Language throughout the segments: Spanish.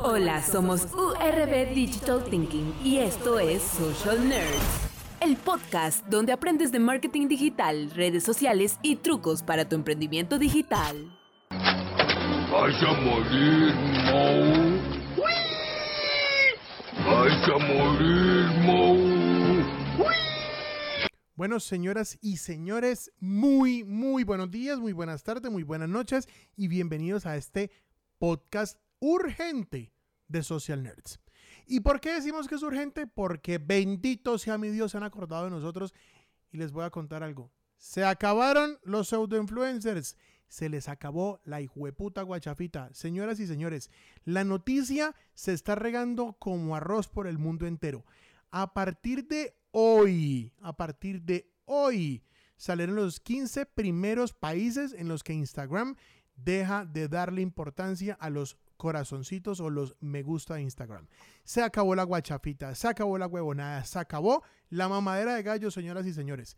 Hola, somos URB Digital Thinking y esto es Social Nerds, el podcast donde aprendes de marketing digital, redes sociales y trucos para tu emprendimiento digital. Vas a morir, Mo. Vas a morir, Mo. Bueno, señoras y señores, muy, muy buenos días, muy buenas tardes, muy buenas noches y bienvenidos a este podcast urgente de Social Nerds. ¿Y por qué decimos que es urgente? Porque bendito sea mi Dios, se han acordado de nosotros y les voy a contar algo. Se acabaron los pseudo-influencers. Se les acabó la hijueputa guachafita. Señoras y señores, la noticia se está regando como arroz por el mundo entero. A partir de hoy, a partir de hoy, salieron los 15 primeros países en los que Instagram deja de darle importancia a los corazoncitos o los me gusta de Instagram. Se acabó la guachafita, se acabó la huevonada, se acabó la mamadera de gallo, señoras y señores.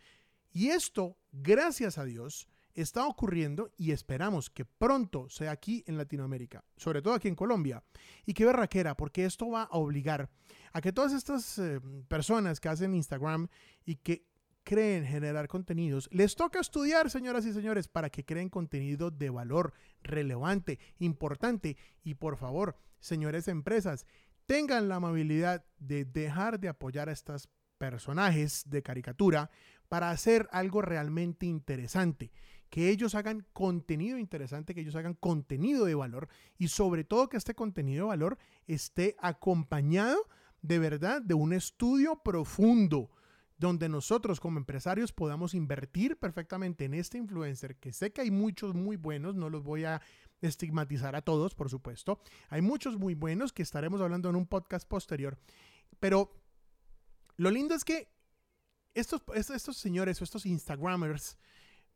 Y esto, gracias a Dios, está ocurriendo y esperamos que pronto sea aquí en Latinoamérica, sobre todo aquí en Colombia. Y qué berraquera, porque esto va a obligar a que todas estas eh, personas que hacen Instagram y que creen generar contenidos, les toca estudiar, señoras y señores, para que creen contenido de valor relevante, importante. Y por favor, señores empresas, tengan la amabilidad de dejar de apoyar a estos personajes de caricatura para hacer algo realmente interesante. Que ellos hagan contenido interesante, que ellos hagan contenido de valor y sobre todo que este contenido de valor esté acompañado de verdad de un estudio profundo donde nosotros como empresarios podamos invertir perfectamente en este influencer, que sé que hay muchos muy buenos, no los voy a estigmatizar a todos, por supuesto. Hay muchos muy buenos que estaremos hablando en un podcast posterior, pero lo lindo es que estos, estos señores o estos Instagramers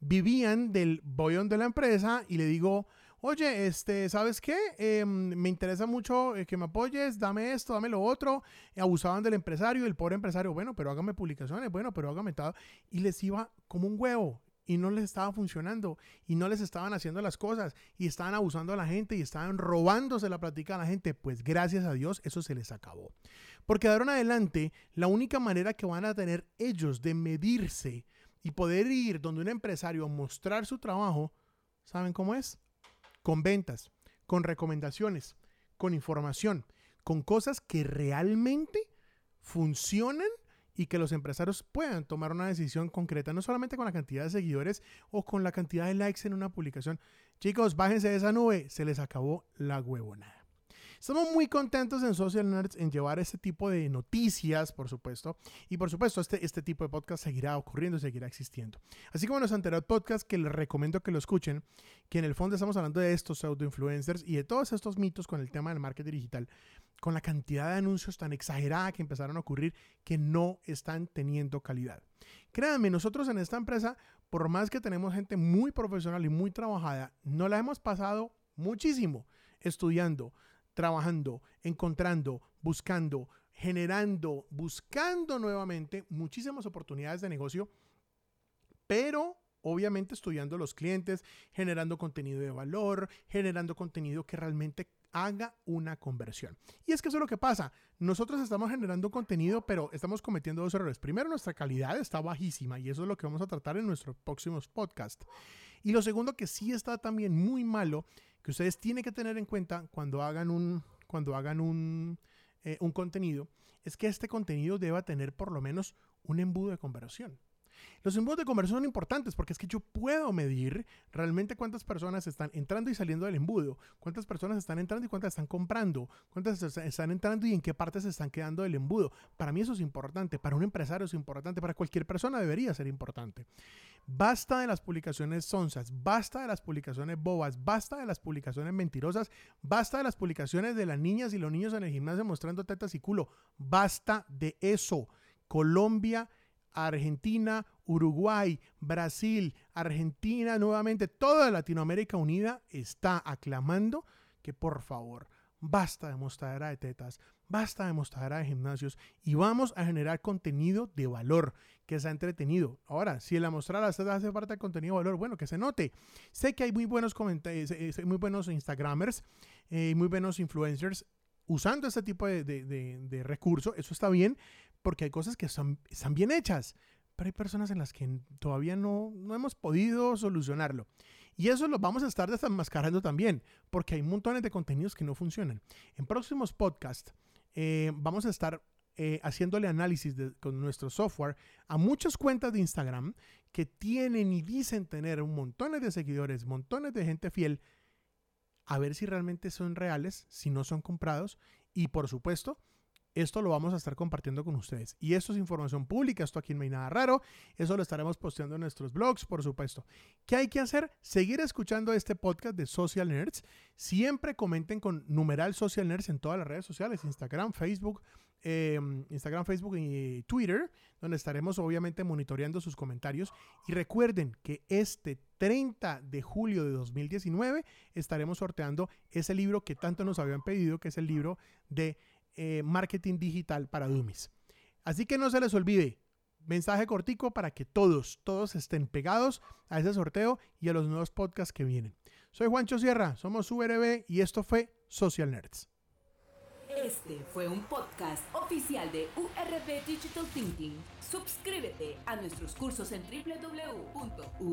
vivían del bollón de la empresa y le digo, oye, este, ¿sabes qué? Em, me interesa mucho eh, que me apoyes, dame esto, dame lo otro. abusaban del empresario, el pobre empresario, bueno, pero hágame publicaciones, bueno, pero hágame todo. Y les iba como un huevo y no les estaba funcionando y no les estaban haciendo las cosas y estaban abusando a la gente y estaban robándose la plática a la gente, pues gracias a Dios eso se les acabó. Porque de ahora en adelante, la única manera que van a tener ellos de medirse y poder ir donde un empresario a mostrar su trabajo, ¿saben cómo es? Con ventas, con recomendaciones, con información, con cosas que realmente funcionan y que los empresarios puedan tomar una decisión concreta, no solamente con la cantidad de seguidores o con la cantidad de likes en una publicación. Chicos, bájense de esa nube, se les acabó la huevonada. Estamos muy contentos en Social Nerds en llevar este tipo de noticias, por supuesto. Y por supuesto, este, este tipo de podcast seguirá ocurriendo, seguirá existiendo. Así como en los anteriores podcasts que les recomiendo que lo escuchen, que en el fondo estamos hablando de estos pseudo-influencers y de todos estos mitos con el tema del marketing digital, con la cantidad de anuncios tan exagerada que empezaron a ocurrir que no están teniendo calidad. Créanme, nosotros en esta empresa, por más que tenemos gente muy profesional y muy trabajada, no la hemos pasado muchísimo estudiando, trabajando, encontrando, buscando, generando, buscando nuevamente muchísimas oportunidades de negocio, pero obviamente estudiando los clientes, generando contenido de valor, generando contenido que realmente haga una conversión. Y es que eso es lo que pasa. Nosotros estamos generando contenido, pero estamos cometiendo dos errores. Primero, nuestra calidad está bajísima y eso es lo que vamos a tratar en nuestros próximos podcasts. Y lo segundo, que sí está también muy malo que ustedes tienen que tener en cuenta cuando hagan un, cuando hagan un, eh, un contenido, es que este contenido deba tener por lo menos un embudo de conversión. Los embudos de conversión son importantes porque es que yo puedo medir realmente cuántas personas están entrando y saliendo del embudo, cuántas personas están entrando y cuántas están comprando, cuántas están entrando y en qué partes se están quedando del embudo. Para mí eso es importante, para un empresario es importante, para cualquier persona debería ser importante. Basta de las publicaciones sonsas, basta de las publicaciones bobas, basta de las publicaciones mentirosas, basta de las publicaciones de las niñas y los niños en el gimnasio mostrando tetas y culo. Basta de eso. Colombia Argentina, Uruguay, Brasil, Argentina, nuevamente toda Latinoamérica unida está aclamando que por favor basta de mostradera de tetas, basta de mostradera de gimnasios y vamos a generar contenido de valor que sea entretenido. Ahora, si la mostrada hace falta contenido de valor, bueno, que se note. Sé que hay muy buenos comentarios, eh, muy buenos Instagramers eh, muy buenos influencers usando este tipo de, de, de, de recurso, eso está bien, porque hay cosas que son, están bien hechas, pero hay personas en las que todavía no, no hemos podido solucionarlo. Y eso lo vamos a estar desenmascarando también, porque hay montones de contenidos que no funcionan. En próximos podcasts eh, vamos a estar eh, haciéndole análisis con nuestro software a muchas cuentas de Instagram que tienen y dicen tener montón de seguidores, montones de gente fiel, a ver si realmente son reales, si no son comprados y por supuesto esto lo vamos a estar compartiendo con ustedes. Y esto es información pública, esto aquí no hay nada raro. Eso lo estaremos posteando en nuestros blogs, por supuesto. ¿Qué hay que hacer? Seguir escuchando este podcast de Social Nerds. Siempre comenten con numeral Social Nerds en todas las redes sociales, Instagram, Facebook, eh, Instagram, Facebook y Twitter, donde estaremos obviamente monitoreando sus comentarios. Y recuerden que este 30 de julio de 2019 estaremos sorteando ese libro que tanto nos habían pedido, que es el libro de eh, marketing digital para Dummies. Así que no se les olvide, mensaje cortico para que todos, todos estén pegados a ese sorteo y a los nuevos podcasts que vienen. Soy Juancho Sierra, somos URB y esto fue Social Nerds. Este fue un podcast oficial de URB Digital Thinking. Suscríbete a nuestros cursos en www.urb.com.co.